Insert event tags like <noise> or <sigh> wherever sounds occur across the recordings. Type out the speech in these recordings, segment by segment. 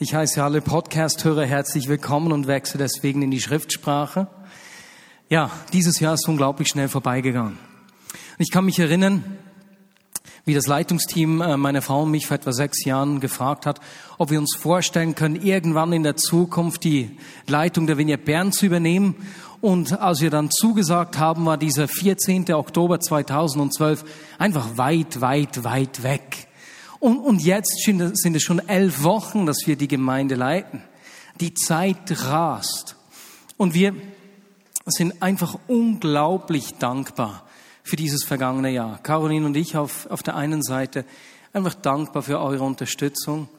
Ich heiße alle Podcast-Hörer herzlich willkommen und wechsle deswegen in die Schriftsprache. Ja, dieses Jahr ist unglaublich schnell vorbeigegangen. Ich kann mich erinnern, wie das Leitungsteam äh, meiner Frau und mich vor etwa sechs Jahren gefragt hat, ob wir uns vorstellen können, irgendwann in der Zukunft die Leitung der Vignette Bern zu übernehmen. Und als wir dann zugesagt haben, war dieser 14. Oktober 2012 einfach weit, weit, weit weg. Und, und jetzt sind es schon elf Wochen, dass wir die Gemeinde leiten. Die Zeit rast. Und wir sind einfach unglaublich dankbar für dieses vergangene Jahr. Caroline und ich auf, auf der einen Seite einfach dankbar für eure Unterstützung,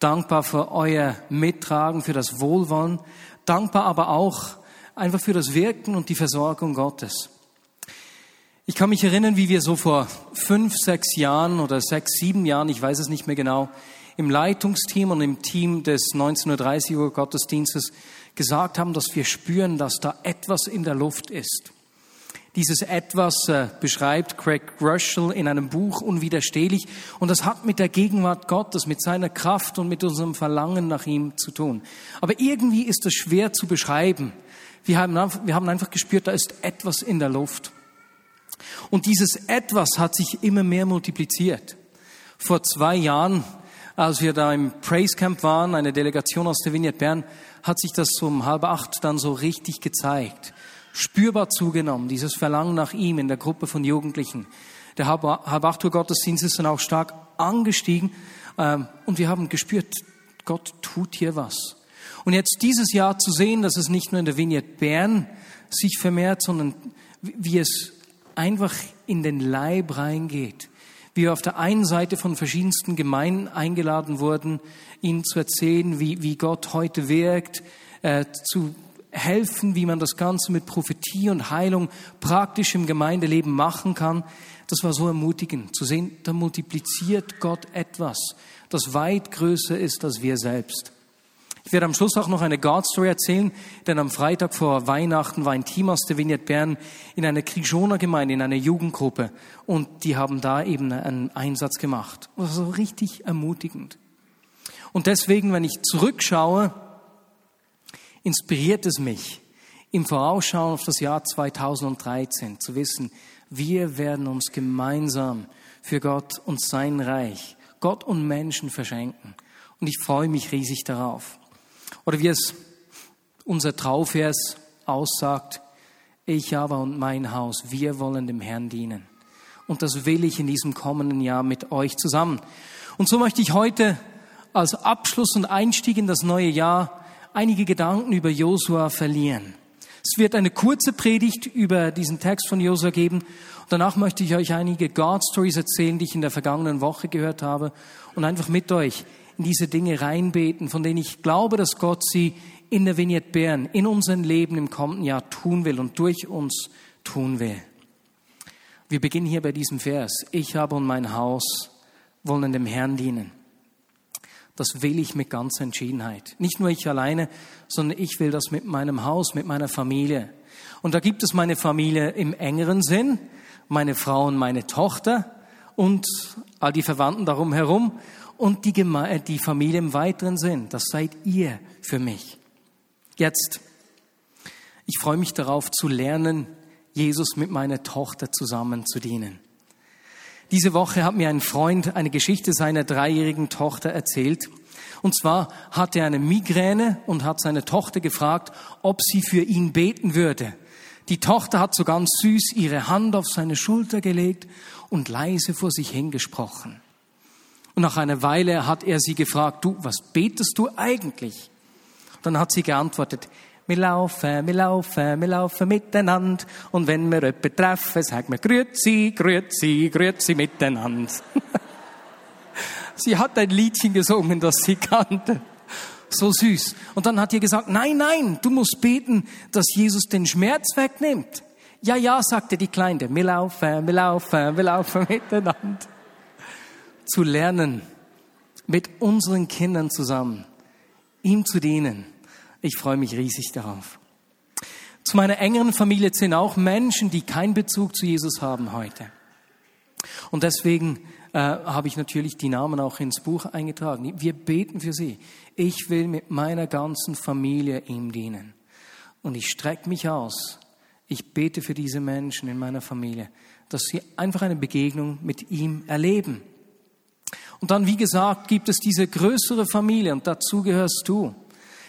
dankbar für euer Mittragen, für das Wohlwollen, dankbar aber auch einfach für das Wirken und die Versorgung Gottes. Ich kann mich erinnern, wie wir so vor fünf, sechs Jahren oder sechs, sieben Jahren, ich weiß es nicht mehr genau, im Leitungsteam und im Team des 1930 Uhr Gottesdienstes gesagt haben, dass wir spüren, dass da etwas in der Luft ist. Dieses etwas äh, beschreibt Craig Russell in einem Buch unwiderstehlich und das hat mit der Gegenwart Gottes, mit seiner Kraft und mit unserem Verlangen nach ihm zu tun. Aber irgendwie ist es schwer zu beschreiben. Wir haben, wir haben einfach gespürt, da ist etwas in der Luft. Und dieses etwas hat sich immer mehr multipliziert. Vor zwei Jahren, als wir da im Praise Camp waren, eine Delegation aus der Vignette Bern, hat sich das um halb acht dann so richtig gezeigt. Spürbar zugenommen, dieses Verlangen nach ihm in der Gruppe von Jugendlichen. Der halb acht Uhr Gottesdienst ist dann auch stark angestiegen ähm, und wir haben gespürt, Gott tut hier was. Und jetzt dieses Jahr zu sehen, dass es nicht nur in der Vignette Bern sich vermehrt, sondern wie es einfach in den Leib reingeht. Wie wir auf der einen Seite von verschiedensten Gemeinden eingeladen wurden, ihnen zu erzählen, wie, wie Gott heute wirkt, äh, zu helfen, wie man das Ganze mit Prophetie und Heilung praktisch im Gemeindeleben machen kann. Das war so ermutigend zu sehen, da multipliziert Gott etwas, das weit größer ist als wir selbst. Ich werde am Schluss auch noch eine God-Story erzählen, denn am Freitag vor Weihnachten war ein Team aus der Vignette Bern in einer Krijoner Gemeinde, in einer Jugendgruppe und die haben da eben einen Einsatz gemacht. Das war so richtig ermutigend. Und deswegen, wenn ich zurückschaue, inspiriert es mich, im Vorausschauen auf das Jahr 2013 zu wissen, wir werden uns gemeinsam für Gott und sein Reich, Gott und Menschen verschenken. Und ich freue mich riesig darauf. Oder wie es unser Trauvers aussagt, ich aber und mein Haus, wir wollen dem Herrn dienen. Und das will ich in diesem kommenden Jahr mit euch zusammen. Und so möchte ich heute als Abschluss und Einstieg in das neue Jahr einige Gedanken über Josua verlieren. Es wird eine kurze Predigt über diesen Text von Josua geben. Danach möchte ich euch einige God Stories erzählen, die ich in der vergangenen Woche gehört habe und einfach mit euch in diese Dinge reinbeten, von denen ich glaube, dass Gott sie in der Vignette Bern, in unserem Leben im kommenden Jahr tun will und durch uns tun will. Wir beginnen hier bei diesem Vers. Ich habe und mein Haus wollen dem Herrn dienen. Das will ich mit ganzer Entschiedenheit. Nicht nur ich alleine, sondern ich will das mit meinem Haus, mit meiner Familie. Und da gibt es meine Familie im engeren Sinn, meine Frau und meine Tochter und all die Verwandten darum herum und die, Geme äh, die Familie im weiteren Sinn. Das seid ihr für mich. Jetzt, ich freue mich darauf zu lernen, Jesus mit meiner Tochter zusammen zu dienen. Diese Woche hat mir ein Freund eine Geschichte seiner dreijährigen Tochter erzählt. Und zwar hatte er eine Migräne und hat seine Tochter gefragt, ob sie für ihn beten würde. Die Tochter hat so ganz süß ihre Hand auf seine Schulter gelegt und leise vor sich hingesprochen. Und nach einer Weile hat er sie gefragt, du, was betest du eigentlich? Dann hat sie geantwortet, wir laufen, wir laufen, wir laufen miteinander. Und wenn wir jemanden treffen, sagen wir, grüezi, grüezi, grüezi miteinander. <laughs> sie hat ein Liedchen gesungen, das sie kannte. So süß. Und dann hat ihr gesagt, nein, nein, du musst beten, dass Jesus den Schmerz wegnimmt. Ja, ja, sagte die Kleine, wir laufen, wir laufen, wir laufen miteinander zu lernen, mit unseren Kindern zusammen, ihm zu dienen. Ich freue mich riesig darauf. Zu meiner engeren Familie zählen auch Menschen, die keinen Bezug zu Jesus haben heute. Und deswegen äh, habe ich natürlich die Namen auch ins Buch eingetragen. Wir beten für sie. Ich will mit meiner ganzen Familie ihm dienen. Und ich strecke mich aus. Ich bete für diese Menschen in meiner Familie, dass sie einfach eine Begegnung mit ihm erleben. Und dann, wie gesagt, gibt es diese größere Familie und dazu gehörst du.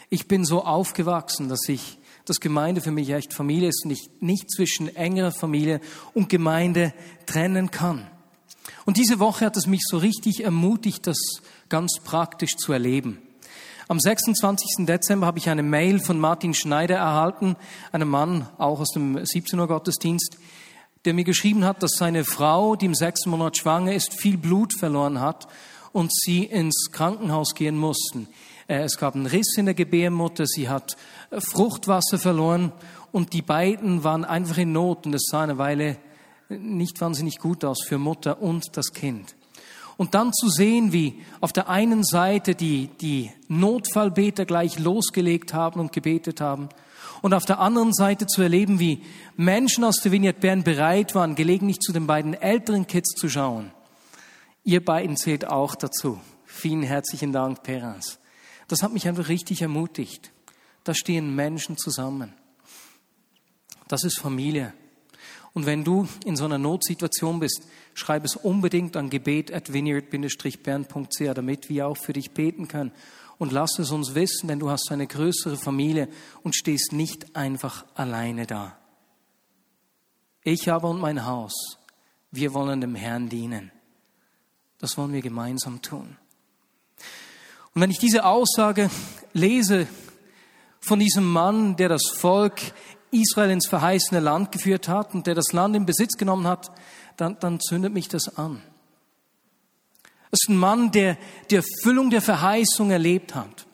Ich bin so aufgewachsen, dass ich, dass Gemeinde für mich echt Familie ist und ich nicht zwischen engerer Familie und Gemeinde trennen kann. Und diese Woche hat es mich so richtig ermutigt, das ganz praktisch zu erleben. Am 26. Dezember habe ich eine Mail von Martin Schneider erhalten, einem Mann auch aus dem 17 Uhr Gottesdienst, der mir geschrieben hat, dass seine Frau, die im sechsten Monat schwanger ist, viel Blut verloren hat und sie ins Krankenhaus gehen mussten. Äh, es gab einen Riss in der Gebärmutter, sie hat Fruchtwasser verloren und die beiden waren einfach in Not und es sah eine Weile nicht wahnsinnig gut aus für Mutter und das Kind. Und dann zu sehen, wie auf der einen Seite die, die Notfallbeter gleich losgelegt haben und gebetet haben und auf der anderen Seite zu erleben, wie Menschen aus der Vignette Bern bereit waren, gelegentlich zu den beiden älteren Kids zu schauen. Ihr beiden zählt auch dazu. Vielen herzlichen Dank, Perans. Das hat mich einfach richtig ermutigt. Da stehen Menschen zusammen. Das ist Familie. Und wenn du in so einer Notsituation bist, schreib es unbedingt an gebet at vineyard-bern.ch, damit wir auch für dich beten können. Und lass es uns wissen, denn du hast eine größere Familie und stehst nicht einfach alleine da. Ich aber und mein Haus, wir wollen dem Herrn dienen. Das wollen wir gemeinsam tun. Und wenn ich diese Aussage lese von diesem Mann, der das Volk Israel ins verheißene Land geführt hat und der das Land in Besitz genommen hat, dann, dann zündet mich das an. Es ist ein Mann, der die Erfüllung der Verheißung erlebt hat.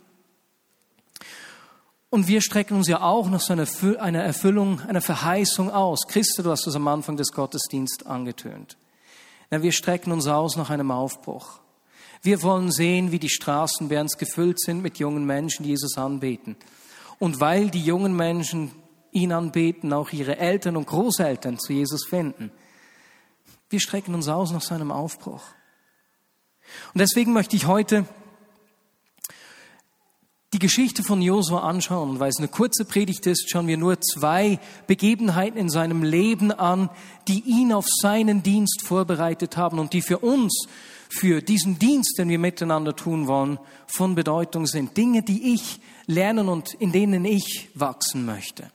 Und wir strecken uns ja auch nach so einer Erfüllung, einer Verheißung aus. Christa, du hast das am Anfang des Gottesdienstes angetönt. Ja, wir strecken uns aus nach einem Aufbruch. Wir wollen sehen, wie die Straßen Berns gefüllt sind mit jungen Menschen, die Jesus anbeten. Und weil die jungen Menschen ihn anbeten, auch ihre Eltern und Großeltern zu Jesus finden. Wir strecken uns aus nach seinem Aufbruch. Und deswegen möchte ich heute die Geschichte von Josua anschauen. Weil es eine kurze Predigt ist, schauen wir nur zwei Begebenheiten in seinem Leben an, die ihn auf seinen Dienst vorbereitet haben und die für uns, für diesen Dienst, den wir miteinander tun wollen, von Bedeutung sind. Dinge, die ich lernen und in denen ich wachsen möchte.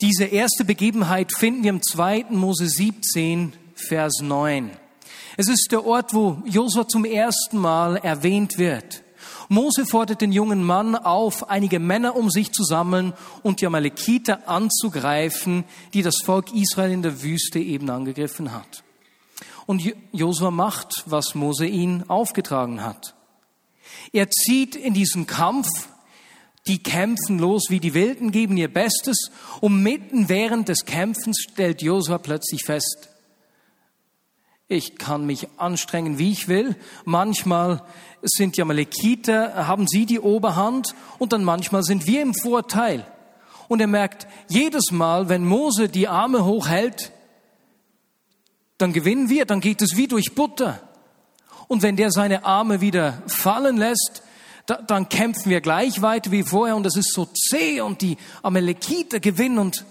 Diese erste Begebenheit finden wir im 2. Mose 17, Vers 9. Es ist der Ort, wo Josua zum ersten Mal erwähnt wird. Mose fordert den jungen Mann auf, einige Männer um sich zu sammeln und die Amalekiter anzugreifen, die das Volk Israel in der Wüste eben angegriffen hat. Und Josua macht, was Mose ihn aufgetragen hat. Er zieht in diesen Kampf die kämpfen los wie die Wilden, geben ihr Bestes und mitten während des Kämpfens stellt Josua plötzlich fest, ich kann mich anstrengen, wie ich will. Manchmal sind die Amalekiter, haben sie die Oberhand und dann manchmal sind wir im Vorteil. Und er merkt, jedes Mal, wenn Mose die Arme hochhält, dann gewinnen wir, dann geht es wie durch Butter. Und wenn der seine Arme wieder fallen lässt, da, dann kämpfen wir gleich weiter wie vorher und es ist so zäh und die Amalekiter gewinnen und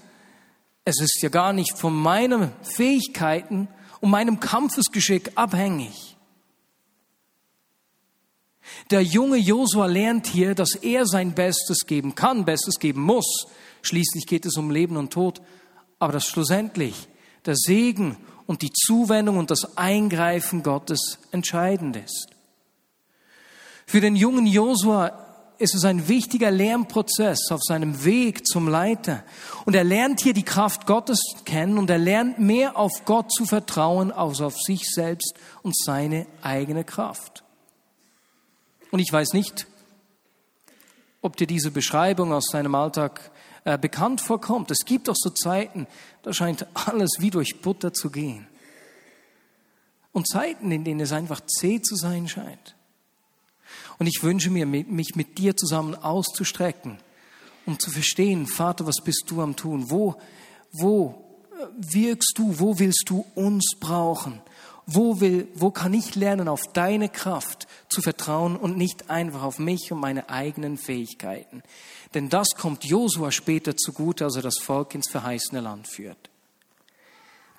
es ist ja gar nicht von meinen Fähigkeiten und meinem Kampfesgeschick abhängig. Der junge Josua lernt hier, dass er sein Bestes geben kann, Bestes geben muss. Schließlich geht es um Leben und Tod, aber dass schlussendlich der Segen und die Zuwendung und das Eingreifen Gottes entscheidend ist. Für den jungen Josua ist es ein wichtiger Lernprozess auf seinem Weg zum Leiter. Und er lernt hier die Kraft Gottes kennen und er lernt mehr auf Gott zu vertrauen als auf sich selbst und seine eigene Kraft. Und ich weiß nicht, ob dir diese Beschreibung aus seinem Alltag äh, bekannt vorkommt. Es gibt doch so Zeiten, da scheint alles wie durch Butter zu gehen. Und Zeiten, in denen es einfach zäh zu sein scheint. Und ich wünsche mir, mich mit dir zusammen auszustrecken, um zu verstehen, Vater, was bist du am tun? Wo, wo äh, wirkst du? Wo willst du uns brauchen? Wo will, wo kann ich lernen, auf deine Kraft zu vertrauen und nicht einfach auf mich und meine eigenen Fähigkeiten? Denn das kommt Josua später zugute, als er das Volk ins verheißene Land führt.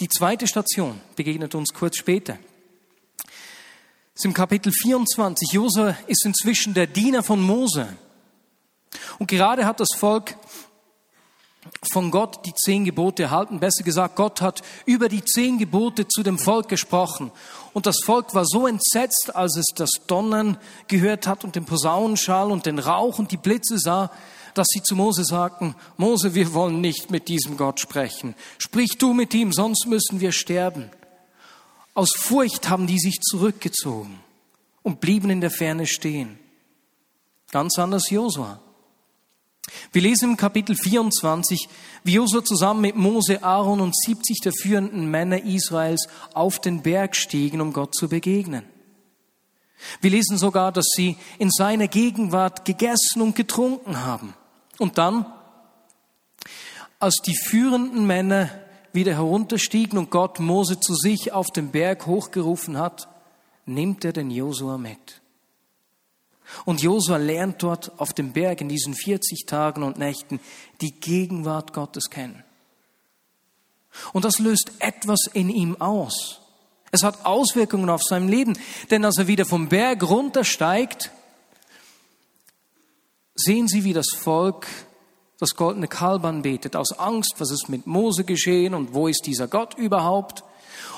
Die zweite Station begegnet uns kurz später. Ist im Kapitel 24. Josua ist inzwischen der Diener von Mose. Und gerade hat das Volk von Gott die zehn Gebote erhalten. Besser gesagt, Gott hat über die zehn Gebote zu dem Volk gesprochen. Und das Volk war so entsetzt, als es das Donnern gehört hat und den Posaunenschall und den Rauch und die Blitze sah, dass sie zu Mose sagten, Mose, wir wollen nicht mit diesem Gott sprechen. Sprich du mit ihm, sonst müssen wir sterben. Aus Furcht haben die sich zurückgezogen und blieben in der Ferne stehen. Ganz anders Josua. Wir lesen im Kapitel 24, wie Josua zusammen mit Mose, Aaron und 70 der führenden Männer Israels auf den Berg stiegen, um Gott zu begegnen. Wir lesen sogar, dass sie in seiner Gegenwart gegessen und getrunken haben. Und dann, als die führenden Männer wieder herunterstiegen und Gott Mose zu sich auf den Berg hochgerufen hat, nimmt er den Josua mit. Und Josua lernt dort auf dem Berg in diesen 40 Tagen und Nächten die Gegenwart Gottes kennen. Und das löst etwas in ihm aus. Es hat Auswirkungen auf sein Leben, denn als er wieder vom Berg runtersteigt, sehen Sie, wie das Volk das goldene Kalb anbetet, aus Angst, was ist mit Mose geschehen und wo ist dieser Gott überhaupt.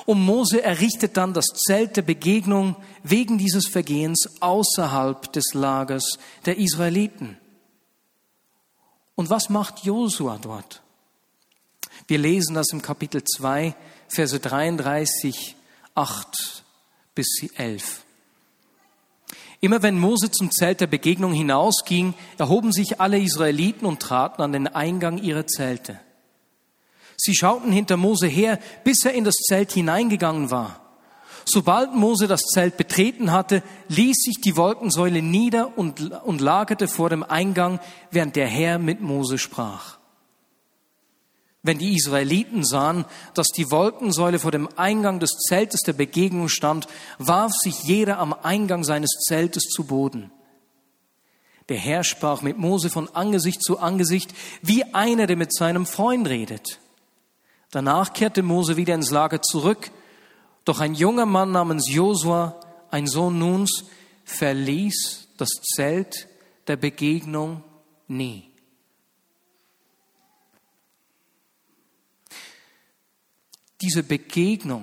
Und Mose errichtet dann das Zelt der Begegnung wegen dieses Vergehens außerhalb des Lagers der Israeliten. Und was macht Josua dort? Wir lesen das im Kapitel 2, Verse 33, 8 bis 11. Immer wenn Mose zum Zelt der Begegnung hinausging, erhoben sich alle Israeliten und traten an den Eingang ihrer Zelte. Sie schauten hinter Mose her, bis er in das Zelt hineingegangen war. Sobald Mose das Zelt betreten hatte, ließ sich die Wolkensäule nieder und, und lagerte vor dem Eingang, während der Herr mit Mose sprach. Wenn die Israeliten sahen, dass die Wolkensäule vor dem Eingang des Zeltes der Begegnung stand, warf sich jeder am Eingang seines Zeltes zu Boden. Der Herr sprach mit Mose von Angesicht zu Angesicht, wie einer, der mit seinem Freund redet. Danach kehrte Mose wieder ins Lager zurück, doch ein junger Mann namens Josua, ein Sohn Nuns, verließ das Zelt der Begegnung nie. Diese Begegnung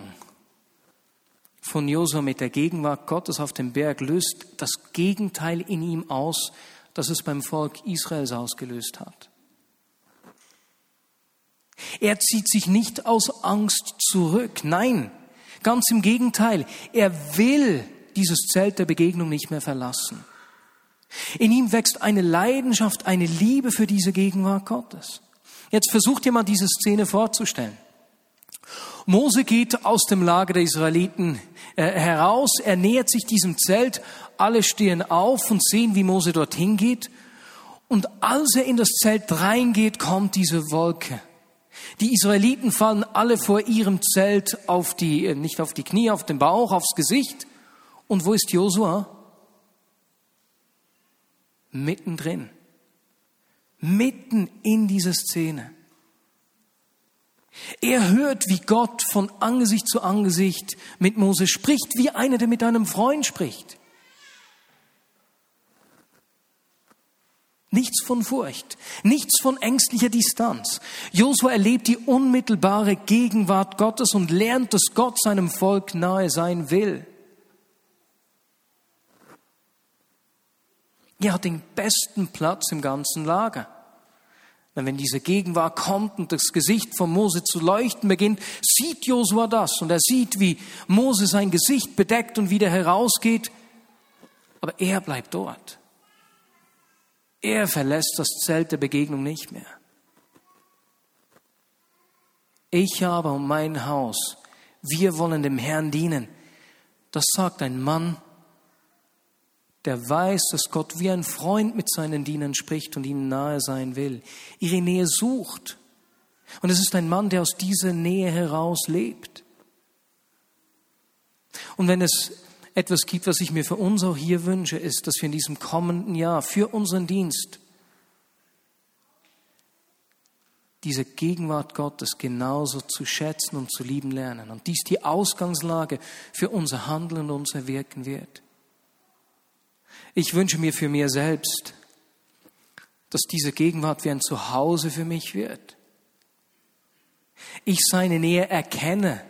von Josua mit der Gegenwart Gottes auf dem Berg löst das Gegenteil in ihm aus, das es beim Volk Israels ausgelöst hat. Er zieht sich nicht aus Angst zurück. Nein, ganz im Gegenteil. Er will dieses Zelt der Begegnung nicht mehr verlassen. In ihm wächst eine Leidenschaft, eine Liebe für diese Gegenwart Gottes. Jetzt versucht ihr mal diese Szene vorzustellen. Mose geht aus dem Lager der Israeliten äh, heraus, er nähert sich diesem Zelt, alle stehen auf und sehen, wie Mose dorthin geht. Und als er in das Zelt reingeht, kommt diese Wolke. Die Israeliten fallen alle vor ihrem Zelt auf die, äh, nicht auf die Knie, auf den Bauch, aufs Gesicht. Und wo ist Josua? Mittendrin. Mitten in dieser Szene. Er hört, wie Gott von Angesicht zu Angesicht mit Mose spricht, wie einer, der mit einem Freund spricht. Nichts von Furcht, nichts von ängstlicher Distanz. Josua erlebt die unmittelbare Gegenwart Gottes und lernt, dass Gott seinem Volk nahe sein will. Er hat den besten Platz im ganzen Lager. Denn wenn diese Gegenwart kommt und das Gesicht von Mose zu leuchten beginnt, sieht Josua das und er sieht, wie Mose sein Gesicht bedeckt und wieder herausgeht. Aber er bleibt dort. Er verlässt das Zelt der Begegnung nicht mehr. Ich habe um mein Haus, wir wollen dem Herrn dienen. Das sagt ein Mann, der weiß, dass Gott wie ein Freund mit seinen Dienern spricht und ihnen nahe sein will, ihre Nähe sucht. Und es ist ein Mann, der aus dieser Nähe heraus lebt. Und wenn es etwas gibt, was ich mir für uns auch hier wünsche, ist, dass wir in diesem kommenden Jahr für unseren Dienst diese Gegenwart Gottes genauso zu schätzen und zu lieben lernen. Und dies die Ausgangslage für unser Handeln und unser Wirken wird. Ich wünsche mir für mir selbst, dass diese Gegenwart wie ein Zuhause für mich wird. Ich seine Nähe erkenne,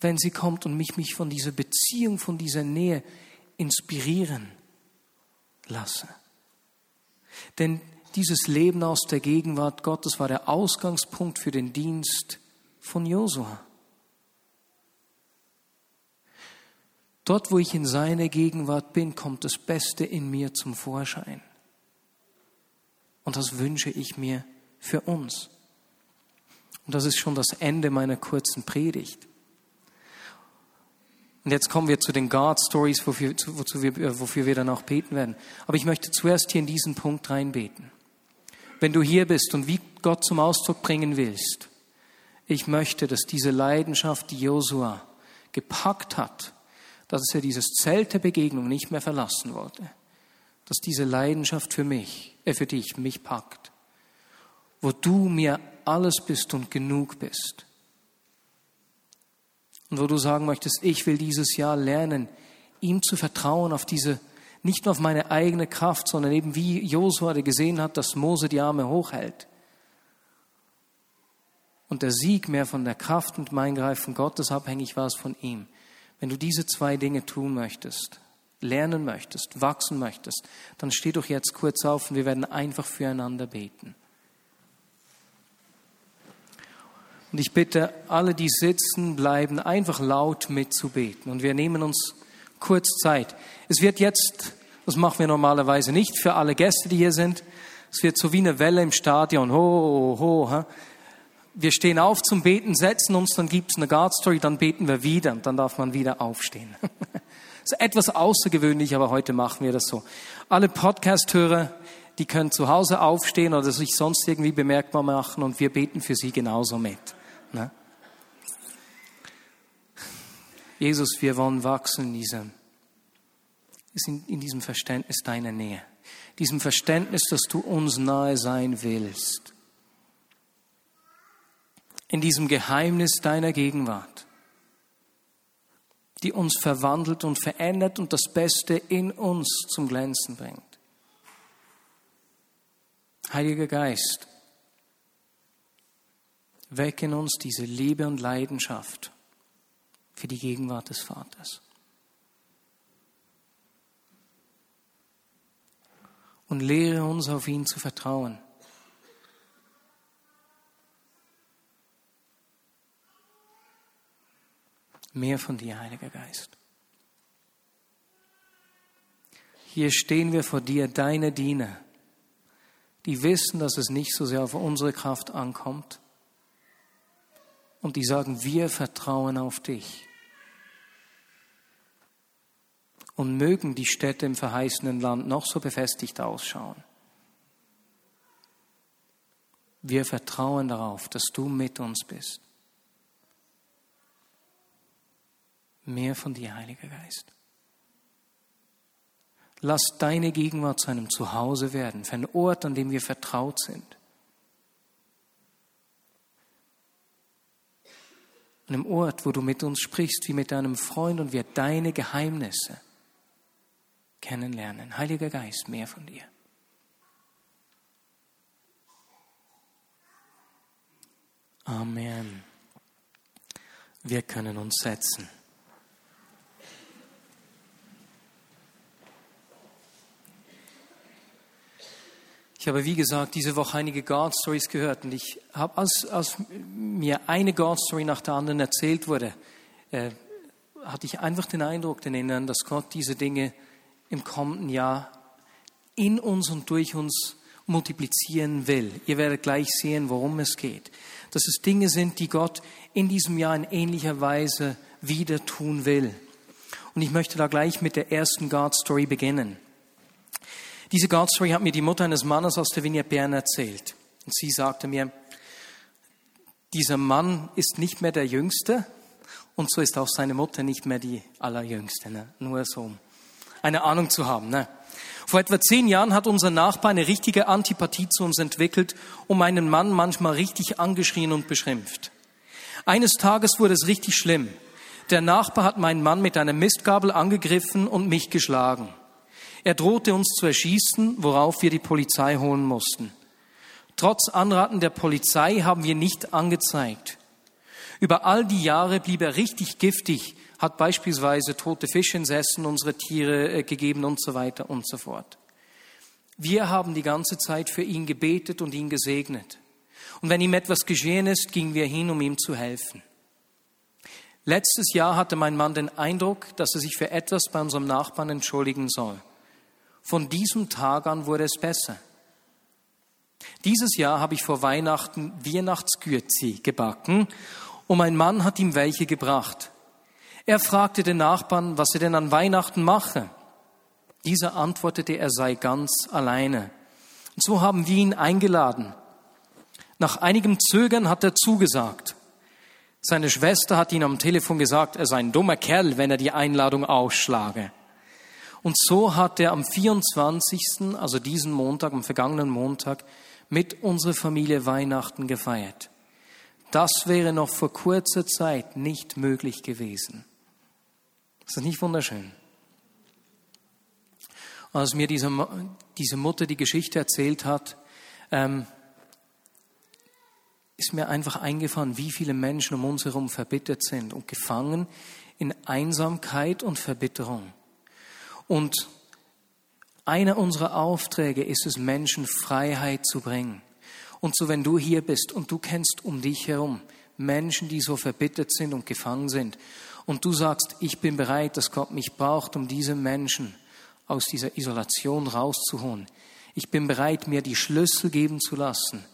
wenn sie kommt und mich, mich von dieser Beziehung, von dieser Nähe inspirieren lasse. Denn dieses Leben aus der Gegenwart Gottes war der Ausgangspunkt für den Dienst von Josua. Dort, wo ich in seiner Gegenwart bin, kommt das Beste in mir zum Vorschein. Und das wünsche ich mir für uns. Und das ist schon das Ende meiner kurzen Predigt. Und jetzt kommen wir zu den God Stories, wofür, wozu wir, äh, wofür wir dann auch beten werden. Aber ich möchte zuerst hier in diesen Punkt reinbeten. Wenn du hier bist und wie Gott zum Ausdruck bringen willst, ich möchte, dass diese Leidenschaft, die Josua gepackt hat, dass er dieses Zelt der Begegnung nicht mehr verlassen wollte, dass diese Leidenschaft für mich, äh für dich, mich packt, wo du mir alles bist und genug bist. Und wo du sagen möchtest, ich will dieses Jahr lernen, ihm zu vertrauen auf diese, nicht nur auf meine eigene Kraft, sondern eben wie Josua, der gesehen hat, dass Mose die Arme hochhält. Und der Sieg mehr von der Kraft und dem Eingreifen Gottes abhängig war es von ihm. Wenn du diese zwei Dinge tun möchtest, lernen möchtest, wachsen möchtest, dann steh doch jetzt kurz auf und wir werden einfach füreinander beten. Und ich bitte alle, die sitzen bleiben, einfach laut mitzubeten. Und wir nehmen uns kurz Zeit. Es wird jetzt, das machen wir normalerweise nicht für alle Gäste, die hier sind, es wird so wie eine Welle im Stadion. Ho, ho, ho. Wir stehen auf zum Beten, setzen uns, dann gibt es eine God Story, dann beten wir wieder und dann darf man wieder aufstehen. <laughs> Das ist etwas außergewöhnlich, aber heute machen wir das so. Alle Podcast-Hörer, die können zu Hause aufstehen oder sich sonst irgendwie bemerkbar machen und wir beten für sie genauso mit. Ne? Jesus, wir wollen wachsen in diesem, in diesem Verständnis deiner Nähe, diesem Verständnis, dass du uns nahe sein willst, in diesem Geheimnis deiner Gegenwart, die uns verwandelt und verändert und das Beste in uns zum Glänzen bringt. Heiliger Geist, Weck in uns diese Liebe und Leidenschaft für die Gegenwart des Vaters. Und lehre uns auf ihn zu vertrauen. Mehr von dir, Heiliger Geist. Hier stehen wir vor dir, deine Diener, die wissen, dass es nicht so sehr auf unsere Kraft ankommt, und die sagen, wir vertrauen auf dich. Und mögen die Städte im verheißenen Land noch so befestigt ausschauen. Wir vertrauen darauf, dass du mit uns bist. Mehr von dir, Heiliger Geist. Lass deine Gegenwart zu einem Zuhause werden, für einen Ort, an dem wir vertraut sind. einem Ort, wo du mit uns sprichst, wie mit deinem Freund und wir deine Geheimnisse kennenlernen. Heiliger Geist, mehr von dir. Amen. Wir können uns setzen. Ich habe, wie gesagt, diese Woche einige God Stories gehört und ich habe, als, als mir eine God Story nach der anderen erzählt wurde, äh, hatte ich einfach den Eindruck, den Inneren, dass Gott diese Dinge im kommenden Jahr in uns und durch uns multiplizieren will. Ihr werdet gleich sehen, worum es geht. Dass es Dinge sind, die Gott in diesem Jahr in ähnlicher Weise wieder tun will. Und ich möchte da gleich mit der ersten God Story beginnen. Diese God Story hat mir die Mutter eines Mannes aus der Vignette Bern erzählt. Und sie sagte mir, dieser Mann ist nicht mehr der Jüngste, Und so ist auch seine Mutter nicht mehr die allerjüngste, ne? nur so eine Ahnung zu haben. Ne? Vor etwa zehn Jahren hat unser Nachbar eine richtige Antipathie zu uns entwickelt und meinen Mann manchmal richtig angeschrien und beschimpft. Eines Tages wurde es richtig schlimm. Der Nachbar hat meinen Mann mit einer Mistgabel angegriffen und mich geschlagen. Er drohte uns zu erschießen, worauf wir die Polizei holen mussten. Trotz Anraten der Polizei haben wir nicht angezeigt. Über all die Jahre blieb er richtig giftig, hat beispielsweise tote Fischinsessen unsere Tiere äh, gegeben und so weiter und so fort. Wir haben die ganze Zeit für ihn gebetet und ihn gesegnet. Und wenn ihm etwas geschehen ist, gingen wir hin, um ihm zu helfen. Letztes Jahr hatte mein Mann den Eindruck, dass er sich für etwas bei unserem Nachbarn entschuldigen soll. Von diesem Tag an wurde es besser. Dieses Jahr habe ich vor Weihnachten Weihnachtsgürzi gebacken und mein Mann hat ihm welche gebracht. Er fragte den Nachbarn, was er denn an Weihnachten mache. Dieser antwortete, er sei ganz alleine. Und so haben wir ihn eingeladen. Nach einigem Zögern hat er zugesagt. Seine Schwester hat ihn am Telefon gesagt, er sei ein dummer Kerl, wenn er die Einladung ausschlage. Und so hat er am 24., also diesen Montag, am vergangenen Montag, mit unserer Familie Weihnachten gefeiert. Das wäre noch vor kurzer Zeit nicht möglich gewesen. Ist das nicht wunderschön? Als mir diese, diese Mutter die Geschichte erzählt hat, ähm, ist mir einfach eingefahren, wie viele Menschen um uns herum verbittert sind und gefangen in Einsamkeit und Verbitterung. Und einer unserer Aufträge ist es, Menschen Freiheit zu bringen. Und so, wenn du hier bist und du kennst um dich herum Menschen, die so verbittert sind und gefangen sind, und du sagst, ich bin bereit, dass Gott mich braucht, um diese Menschen aus dieser Isolation rauszuholen. Ich bin bereit, mir die Schlüssel geben zu lassen,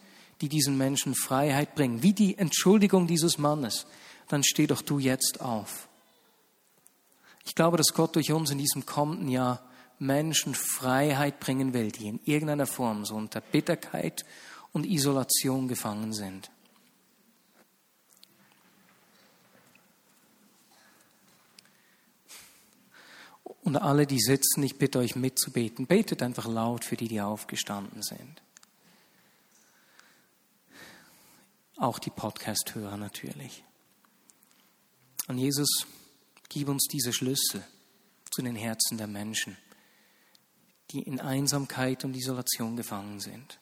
die diesen Menschen Freiheit bringen, wie die Entschuldigung dieses Mannes. Dann steh doch du jetzt auf. Ich glaube, dass Gott durch uns in diesem kommenden Jahr Menschen Freiheit bringen will, die in irgendeiner Form so unter Bitterkeit und Isolation gefangen sind. Und alle, die sitzen, ich bitte euch mitzubeten. Betet einfach laut für die, die aufgestanden sind. Auch die Podcast-Hörer natürlich. Und Jesus, gib uns diese Schlüssel zu den Herzen der Menschen die in Einsamkeit und Isolation gefangen sind.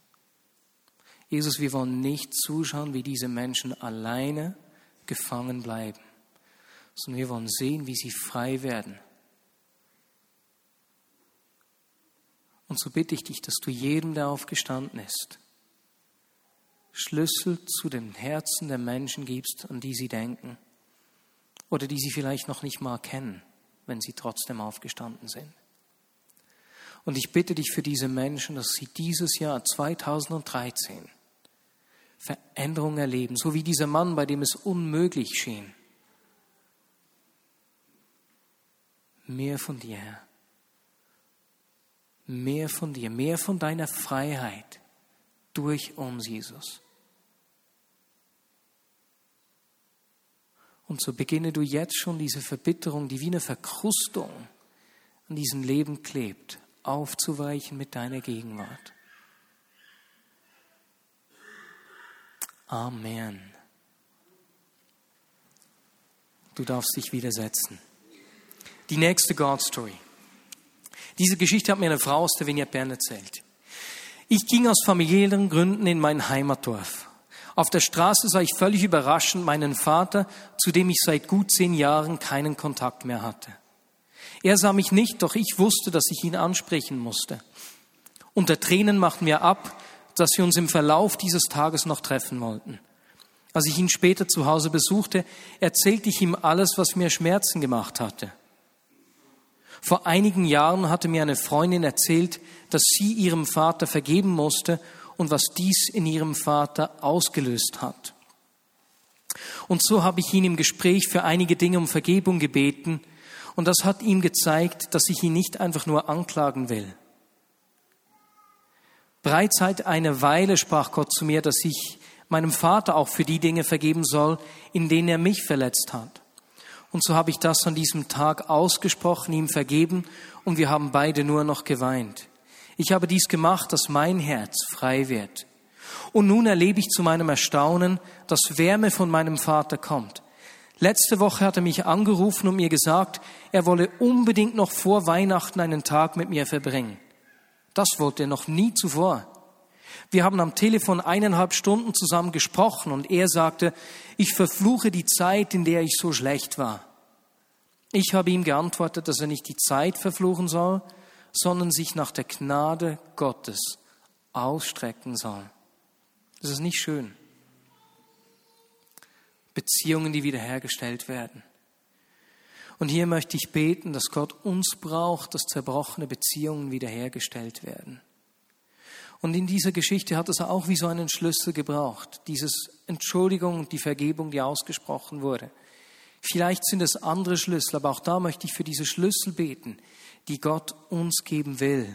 Jesus, wir wollen nicht zuschauen, wie diese Menschen alleine gefangen bleiben, sondern wir wollen sehen, wie sie frei werden. Und so bitte ich dich, dass du jedem, der aufgestanden ist, Schlüssel zu den Herzen der Menschen gibst, an die sie denken oder die sie vielleicht noch nicht mal kennen, wenn sie trotzdem aufgestanden sind. Und ich bitte dich für diese Menschen, dass sie dieses Jahr 2013 Veränderung erleben, so wie dieser Mann, bei dem es unmöglich schien. Mehr von dir, Herr. Mehr von dir, mehr von deiner Freiheit durch uns, Jesus. Und so beginne du jetzt schon diese Verbitterung, die wie eine Verkrustung an diesem Leben klebt, aufzuweichen mit deiner Gegenwart. Amen. Du darfst dich widersetzen. Die nächste God Story. Diese Geschichte hat mir eine Frau aus der Vignette Bern erzählt. Ich ging aus familiären Gründen in mein Heimatdorf. Auf der Straße sah ich völlig überraschend meinen Vater, zu dem ich seit gut zehn Jahren keinen Kontakt mehr hatte. Er sah mich nicht, doch ich wusste, dass ich ihn ansprechen musste. Unter Tränen machten wir ab, dass wir uns im Verlauf dieses Tages noch treffen wollten. Als ich ihn später zu Hause besuchte, erzählte ich ihm alles, was mir Schmerzen gemacht hatte. Vor einigen Jahren hatte mir eine Freundin erzählt, dass sie ihrem Vater vergeben musste und was dies in ihrem Vater ausgelöst hat. Und so habe ich ihn im Gespräch für einige Dinge um Vergebung gebeten, und das hat ihm gezeigt, dass ich ihn nicht einfach nur anklagen will. Bereits seit einer Weile sprach Gott zu mir, dass ich meinem Vater auch für die Dinge vergeben soll, in denen er mich verletzt hat. Und so habe ich das an diesem Tag ausgesprochen, ihm vergeben und wir haben beide nur noch geweint. Ich habe dies gemacht, dass mein Herz frei wird. Und nun erlebe ich zu meinem Erstaunen, dass Wärme von meinem Vater kommt. Letzte Woche hat er mich angerufen und mir gesagt, er wolle unbedingt noch vor Weihnachten einen Tag mit mir verbringen. Das wollte er noch nie zuvor. Wir haben am Telefon eineinhalb Stunden zusammen gesprochen und er sagte, ich verfluche die Zeit, in der ich so schlecht war. Ich habe ihm geantwortet, dass er nicht die Zeit verfluchen soll, sondern sich nach der Gnade Gottes ausstrecken soll. Das ist nicht schön. Beziehungen, die wiederhergestellt werden. Und hier möchte ich beten, dass Gott uns braucht, dass zerbrochene Beziehungen wiederhergestellt werden. Und in dieser Geschichte hat es auch wie so einen Schlüssel gebraucht, dieses Entschuldigung und die Vergebung, die ausgesprochen wurde. Vielleicht sind es andere Schlüssel, aber auch da möchte ich für diese Schlüssel beten, die Gott uns geben will.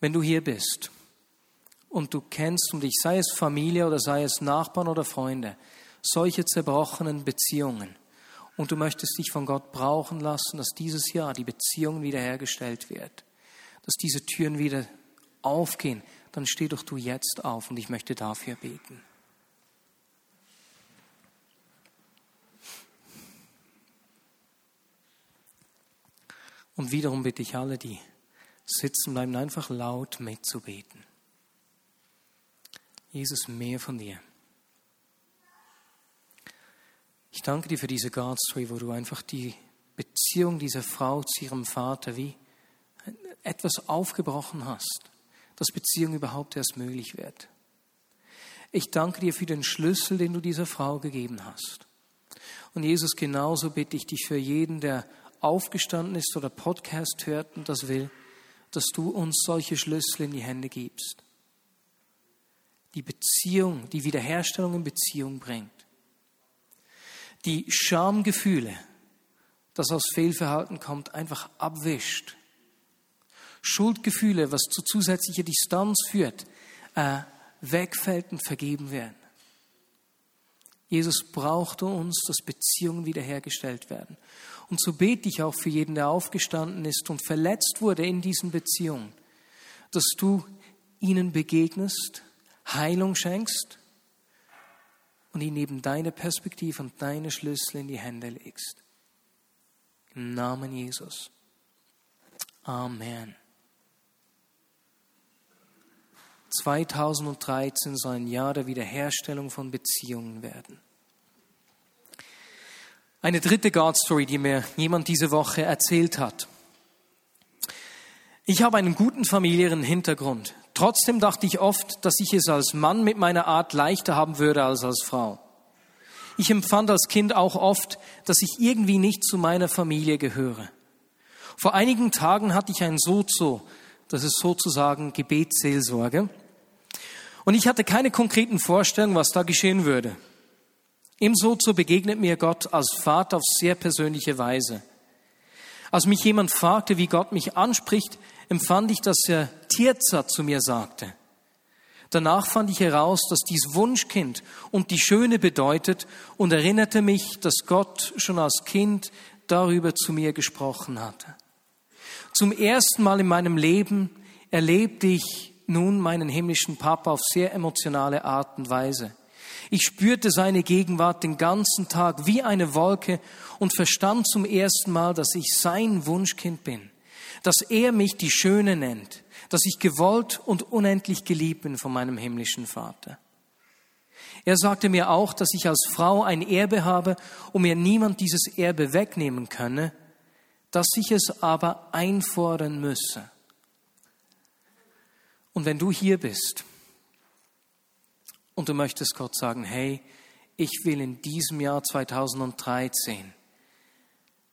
Wenn du hier bist und du kennst um dich, sei es Familie oder sei es Nachbarn oder Freunde, solche zerbrochenen Beziehungen und du möchtest dich von Gott brauchen lassen, dass dieses Jahr die Beziehung wiederhergestellt wird, dass diese Türen wieder aufgehen, dann steh doch du jetzt auf und ich möchte dafür beten. Und wiederum bitte ich alle, die sitzen bleiben, einfach laut mitzubeten. Jesus, mehr von dir. Ich danke dir für diese God Story, wo du einfach die Beziehung dieser Frau zu ihrem Vater wie etwas aufgebrochen hast dass Beziehung überhaupt erst möglich wird. Ich danke dir für den Schlüssel, den du dieser Frau gegeben hast. Und Jesus, genauso bitte ich dich für jeden, der aufgestanden ist oder Podcast hört und das will, dass du uns solche Schlüssel in die Hände gibst. Die Beziehung, die Wiederherstellung in Beziehung bringt. Die Schamgefühle, das aus Fehlverhalten kommt, einfach abwischt Schuldgefühle, was zu zusätzlicher Distanz führt, äh, wegfällt und vergeben werden. Jesus brauchte uns, dass Beziehungen wiederhergestellt werden. Und so bete ich auch für jeden, der aufgestanden ist und verletzt wurde in diesen Beziehungen, dass du ihnen begegnest, Heilung schenkst und ihnen eben deine Perspektive und deine Schlüssel in die Hände legst. Im Namen Jesus. Amen. 2013 soll ein Jahr der Wiederherstellung von Beziehungen werden. Eine dritte God Story, die mir jemand diese Woche erzählt hat. Ich habe einen guten familiären Hintergrund. Trotzdem dachte ich oft, dass ich es als Mann mit meiner Art leichter haben würde als als Frau. Ich empfand als Kind auch oft, dass ich irgendwie nicht zu meiner Familie gehöre. Vor einigen Tagen hatte ich ein Sozo, das ist sozusagen Gebetsseelsorge. Und ich hatte keine konkreten Vorstellungen, was da geschehen würde. Ebenso so begegnet mir Gott als Vater auf sehr persönliche Weise. Als mich jemand fragte, wie Gott mich anspricht, empfand ich, dass er Tirza zu mir sagte. Danach fand ich heraus, dass dies Wunschkind und die Schöne bedeutet und erinnerte mich, dass Gott schon als Kind darüber zu mir gesprochen hatte. Zum ersten Mal in meinem Leben erlebte ich nun meinen himmlischen Papa auf sehr emotionale Art und Weise. Ich spürte seine Gegenwart den ganzen Tag wie eine Wolke und verstand zum ersten Mal, dass ich sein Wunschkind bin, dass er mich die Schöne nennt, dass ich gewollt und unendlich geliebt bin von meinem himmlischen Vater. Er sagte mir auch, dass ich als Frau ein Erbe habe und mir niemand dieses Erbe wegnehmen könne, dass ich es aber einfordern müsse. Und wenn du hier bist und du möchtest Gott sagen, hey, ich will in diesem Jahr 2013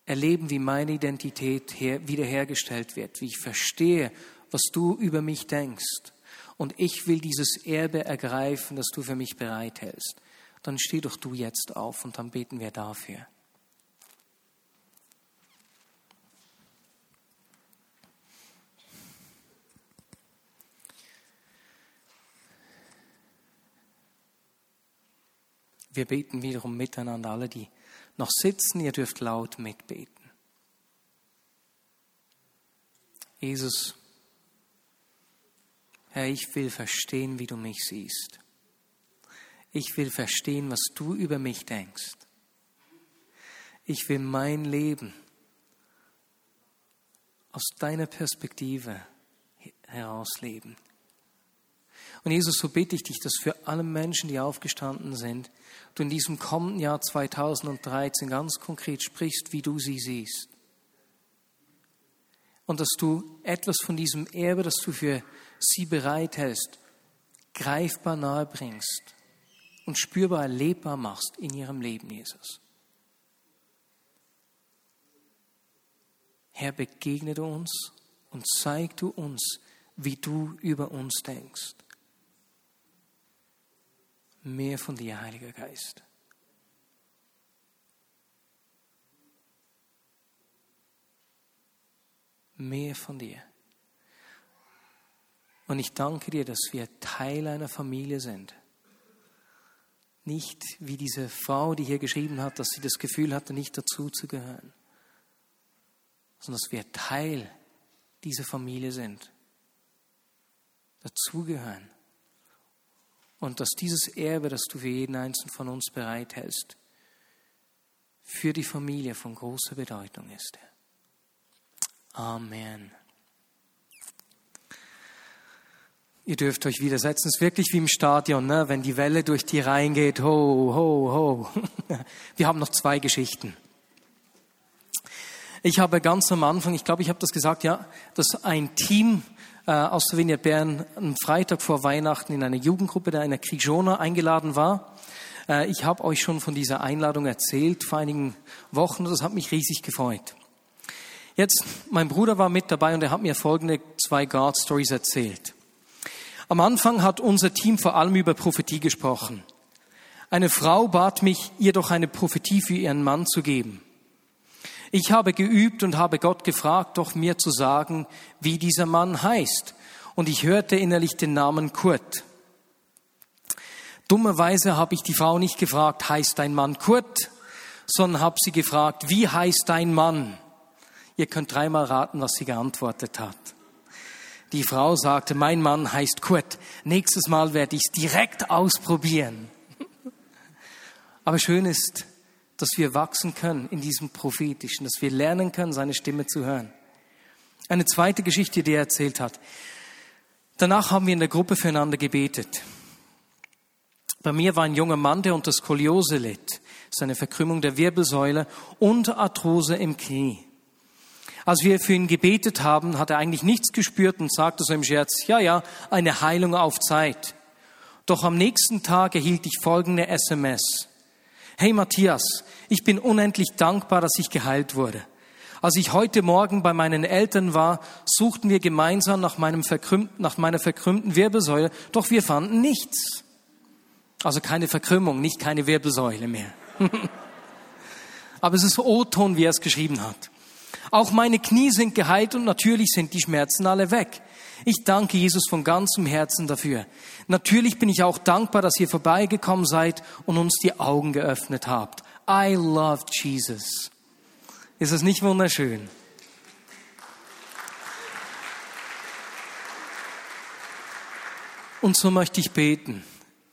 erleben, wie meine Identität wiederhergestellt wird, wie ich verstehe, was du über mich denkst. Und ich will dieses Erbe ergreifen, das du für mich bereithältst. Dann steh doch du jetzt auf und dann beten wir dafür. Wir beten wiederum miteinander, alle, die noch sitzen, ihr dürft laut mitbeten. Jesus, Herr, ich will verstehen, wie du mich siehst. Ich will verstehen, was du über mich denkst. Ich will mein Leben aus deiner Perspektive herausleben. Und Jesus, so bitte ich dich, dass für alle Menschen, die aufgestanden sind, du in diesem kommenden Jahr 2013 ganz konkret sprichst, wie du sie siehst. Und dass du etwas von diesem Erbe, das du für sie bereithältst, greifbar nahe bringst und spürbar erlebbar machst in ihrem Leben, Jesus. Herr, begegne du uns und zeig du uns, wie du über uns denkst. Mehr von dir, Heiliger Geist. Mehr von dir. Und ich danke dir, dass wir Teil einer Familie sind. Nicht wie diese Frau, die hier geschrieben hat, dass sie das Gefühl hatte, nicht dazu zu gehören, sondern dass wir Teil dieser Familie sind, dazugehören und dass dieses Erbe, das du für jeden Einzelnen von uns bereithältst, für die Familie von großer Bedeutung ist. Amen. Ihr dürft euch widersetzen. Es ist wirklich wie im Stadion, ne? wenn die Welle durch die Reihen geht. Ho, ho, ho. <laughs> Wir haben noch zwei Geschichten. Ich habe ganz am Anfang, ich glaube, ich habe das gesagt, ja, dass ein Team äh, aus der Vignette Bern am Freitag vor Weihnachten in eine Jugendgruppe der einer Krijona eingeladen war. Äh, ich habe euch schon von dieser Einladung erzählt vor einigen Wochen und das hat mich riesig gefreut. Jetzt, mein Bruder war mit dabei und er hat mir folgende zwei God Stories erzählt. Am Anfang hat unser Team vor allem über Prophetie gesprochen. Eine Frau bat mich, ihr doch eine Prophetie für ihren Mann zu geben. Ich habe geübt und habe Gott gefragt, doch mir zu sagen, wie dieser Mann heißt. Und ich hörte innerlich den Namen Kurt. Dummerweise habe ich die Frau nicht gefragt, heißt dein Mann Kurt, sondern habe sie gefragt, wie heißt dein Mann? Ihr könnt dreimal raten, was sie geantwortet hat. Die Frau sagte, mein Mann heißt Kurt. Nächstes Mal werde ich es direkt ausprobieren. <laughs> Aber schön ist, dass wir wachsen können in diesem Prophetischen, dass wir lernen können, seine Stimme zu hören. Eine zweite Geschichte, die er erzählt hat. Danach haben wir in der Gruppe füreinander gebetet. Bei mir war ein junger Mann, der unter Skoliose litt, seine Verkrümmung der Wirbelsäule und Arthrose im Knie. Als wir für ihn gebetet haben, hat er eigentlich nichts gespürt und sagte so im Scherz, ja, ja, eine Heilung auf Zeit. Doch am nächsten Tag erhielt ich folgende SMS. Hey Matthias, ich bin unendlich dankbar, dass ich geheilt wurde. Als ich heute Morgen bei meinen Eltern war, suchten wir gemeinsam nach, meinem nach meiner verkrümmten Wirbelsäule, doch wir fanden nichts. Also keine Verkrümmung, nicht keine Wirbelsäule mehr. <laughs> Aber es ist O-Ton, wie er es geschrieben hat. Auch meine Knie sind geheilt und natürlich sind die Schmerzen alle weg. Ich danke Jesus von ganzem Herzen dafür. Natürlich bin ich auch dankbar, dass ihr vorbeigekommen seid und uns die Augen geöffnet habt. I love Jesus. Ist es nicht wunderschön? Und so möchte ich beten,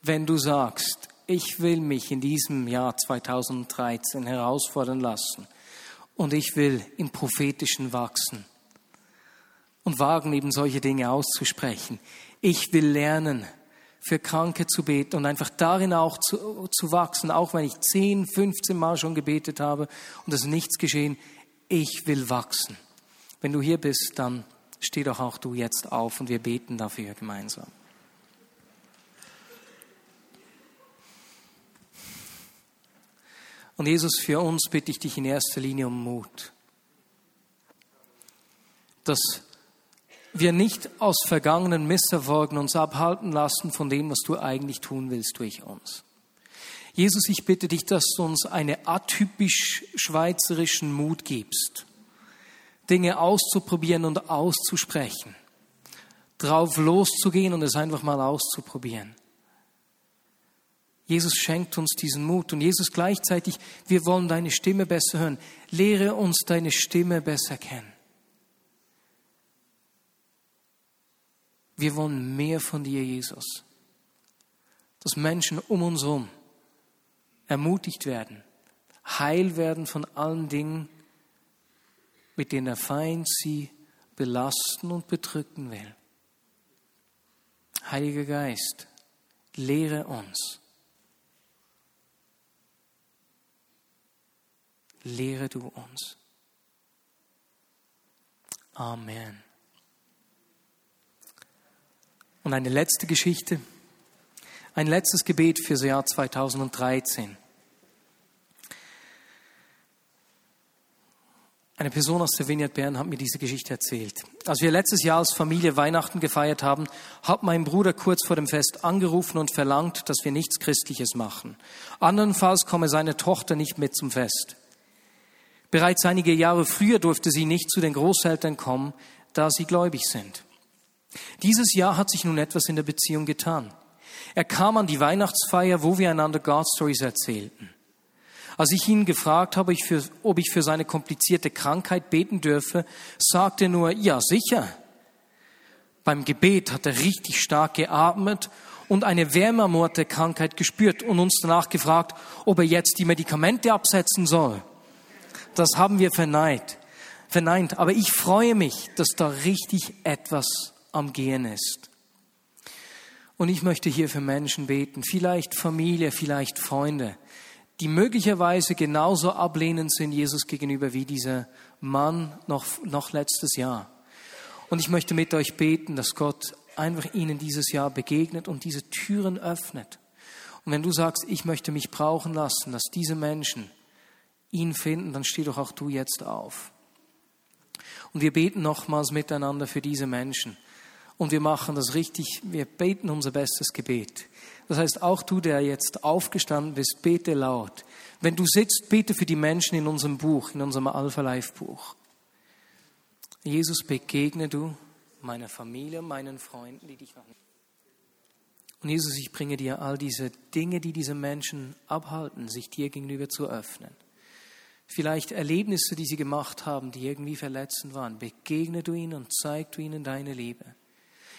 wenn du sagst, ich will mich in diesem Jahr 2013 herausfordern lassen und ich will im prophetischen wachsen und wagen eben solche Dinge auszusprechen. Ich will lernen, für Kranke zu beten und einfach darin auch zu, zu wachsen, auch wenn ich 10, 15 Mal schon gebetet habe und es ist nichts geschehen. Ich will wachsen. Wenn du hier bist, dann steh doch auch du jetzt auf und wir beten dafür gemeinsam. Und Jesus, für uns bitte ich dich in erster Linie um Mut, dass wir nicht aus vergangenen Misserfolgen uns abhalten lassen von dem, was du eigentlich tun willst durch uns. Jesus, ich bitte dich, dass du uns einen atypisch schweizerischen Mut gibst, Dinge auszuprobieren und auszusprechen, drauf loszugehen und es einfach mal auszuprobieren. Jesus schenkt uns diesen Mut und Jesus gleichzeitig, wir wollen deine Stimme besser hören. Lehre uns deine Stimme besser kennen. Wir wollen mehr von dir, Jesus. Dass Menschen um uns herum ermutigt werden, heil werden von allen Dingen, mit denen der Feind sie belasten und bedrücken will. Heiliger Geist, lehre uns. Lehre du uns. Amen. Und eine letzte Geschichte, ein letztes Gebet für das Jahr 2013. Eine Person aus der Vineyard Bern hat mir diese Geschichte erzählt. Als wir letztes Jahr als Familie Weihnachten gefeiert haben, hat mein Bruder kurz vor dem Fest angerufen und verlangt, dass wir nichts Christliches machen. Andernfalls komme seine Tochter nicht mit zum Fest. Bereits einige Jahre früher durfte sie nicht zu den Großeltern kommen, da sie gläubig sind. Dieses Jahr hat sich nun etwas in der Beziehung getan. Er kam an die Weihnachtsfeier, wo wir einander God Stories erzählten. Als ich ihn gefragt habe, ob ich für seine komplizierte Krankheit beten dürfe, sagte er nur, ja sicher. Beim Gebet hat er richtig stark geatmet und eine Wärme Krankheit gespürt und uns danach gefragt, ob er jetzt die Medikamente absetzen soll. Das haben wir verneint, verneint. Aber ich freue mich, dass da richtig etwas am Gehen ist. Und ich möchte hier für Menschen beten, vielleicht Familie, vielleicht Freunde, die möglicherweise genauso ablehnend sind Jesus gegenüber wie dieser Mann noch, noch letztes Jahr. Und ich möchte mit euch beten, dass Gott einfach ihnen dieses Jahr begegnet und diese Türen öffnet. Und wenn du sagst, ich möchte mich brauchen lassen, dass diese Menschen ihn finden, dann steh doch auch du jetzt auf. Und wir beten nochmals miteinander für diese Menschen. Und wir machen das richtig, wir beten unser bestes Gebet. Das heißt, auch du, der jetzt aufgestanden bist, bete laut. Wenn du sitzt, bete für die Menschen in unserem Buch, in unserem Alpha Life Buch. Jesus, begegne du meiner Familie, meinen Freunden, die dich noch nicht. Und Jesus, ich bringe dir all diese Dinge, die diese Menschen abhalten, sich dir gegenüber zu öffnen. Vielleicht Erlebnisse, die sie gemacht haben, die irgendwie verletzend waren. Begegne du ihnen und zeig du ihnen deine Liebe.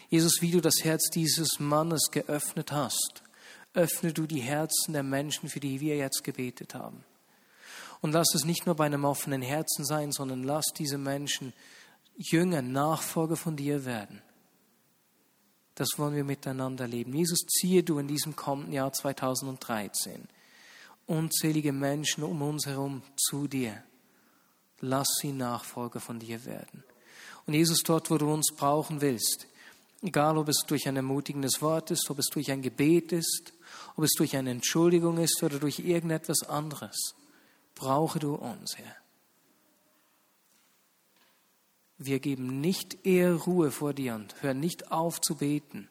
Jesus, wie du das Herz dieses Mannes geöffnet hast, öffne du die Herzen der Menschen, für die wir jetzt gebetet haben. Und lass es nicht nur bei einem offenen Herzen sein, sondern lass diese Menschen Jünger, Nachfolger von dir werden. Das wollen wir miteinander leben. Jesus, ziehe du in diesem kommenden Jahr 2013 unzählige Menschen um uns herum zu dir. Lass sie Nachfolger von dir werden. Und Jesus, dort, wo du uns brauchen willst, Egal, ob es durch ein ermutigendes Wort ist, ob es durch ein Gebet ist, ob es durch eine Entschuldigung ist oder durch irgendetwas anderes. Brauche du uns, Herr. Wir geben nicht eher Ruhe vor dir und hören nicht auf zu beten,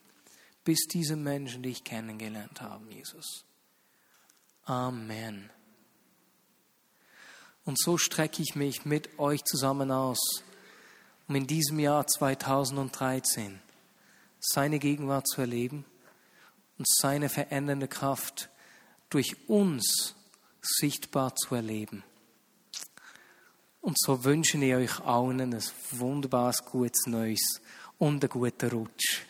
bis diese Menschen dich kennengelernt haben, Jesus. Amen. Und so strecke ich mich mit euch zusammen aus, um in diesem Jahr 2013 seine Gegenwart zu erleben und seine verändernde Kraft durch uns sichtbar zu erleben. Und so wünschen ich euch allen ein wunderbares, gutes Neues und einen guten Rutsch.